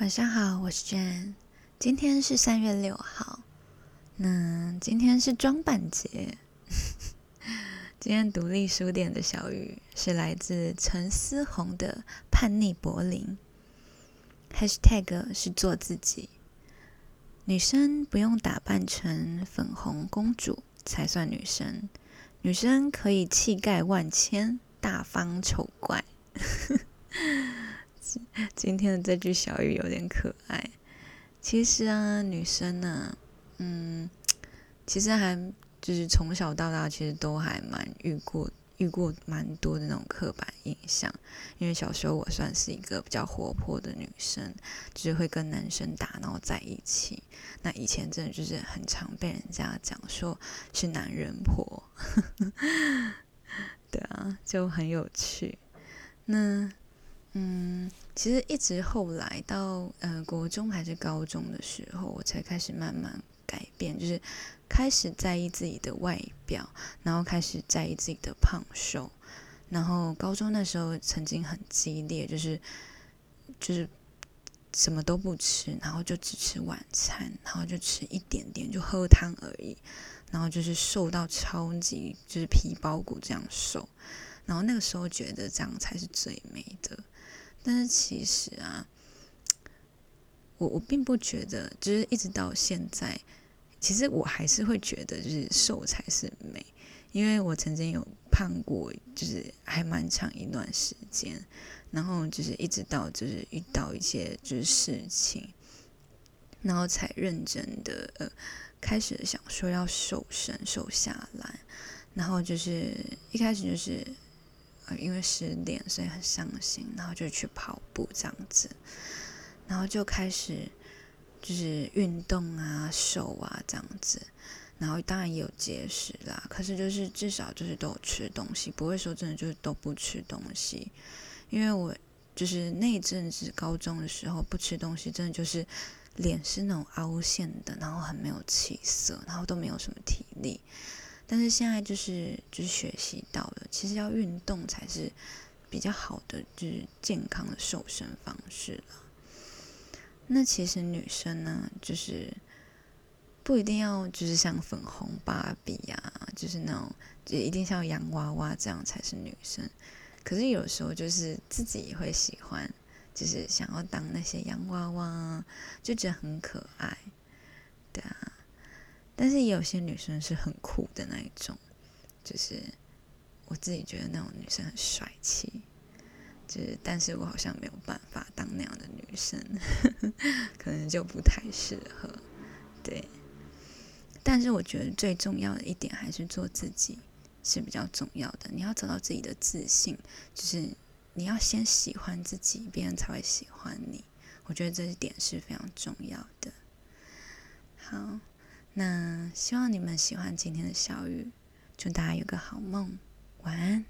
晚上好，我是 Jane。今天是三月六号，那今天是装扮节。今天独立书店的小雨是来自陈思宏的《叛逆柏林》，#hashtag 是做自己。女生不用打扮成粉红公主才算女生，女生可以气概万千，大方丑怪。今天的这句小语有点可爱。其实啊，女生呢，嗯，其实还就是从小到大，其实都还蛮遇过遇过蛮多的那种刻板印象。因为小时候我算是一个比较活泼的女生，就是会跟男生打闹在一起。那以前真的就是很常被人家讲说是男人婆，对啊，就很有趣。那。嗯，其实一直后来到呃国中还是高中的时候，我才开始慢慢改变，就是开始在意自己的外表，然后开始在意自己的胖瘦。然后高中那时候曾经很激烈，就是就是什么都不吃，然后就只吃晚餐，然后就吃一点点，就喝汤而已，然后就是瘦到超级就是皮包骨这样瘦。然后那个时候觉得这样才是最美的。但是其实啊，我我并不觉得，就是一直到现在，其实我还是会觉得，就是瘦才是美。因为我曾经有胖过，就是还蛮长一段时间，然后就是一直到就是遇到一些就是事情，然后才认真的呃开始想说要瘦身瘦下来，然后就是一开始就是。因为失恋，所以很伤心，然后就去跑步这样子，然后就开始就是运动啊、瘦啊这样子，然后当然也有节食啦，可是就是至少就是都有吃东西，不会说真的就是都不吃东西。因为我就是那一阵子高中的时候不吃东西，真的就是脸是那种凹陷的，然后很没有气色，然后都没有什么体力。但是现在就是就是学习到了，其实要运动才是比较好的，就是健康的瘦身方式了。那其实女生呢，就是不一定要就是像粉红芭比呀，就是那种就一定像洋娃娃这样才是女生。可是有时候就是自己也会喜欢，就是想要当那些洋娃娃，就觉得很可爱，但是也有些女生是很酷的那一种，就是我自己觉得那种女生很帅气，就是但是我好像没有办法当那样的女生，可能就不太适合。对，但是我觉得最重要的一点还是做自己是比较重要的。你要找到自己的自信，就是你要先喜欢自己，别人才会喜欢你。我觉得这一点是非常重要的。好。那希望你们喜欢今天的小雨，祝大家有个好梦，晚安。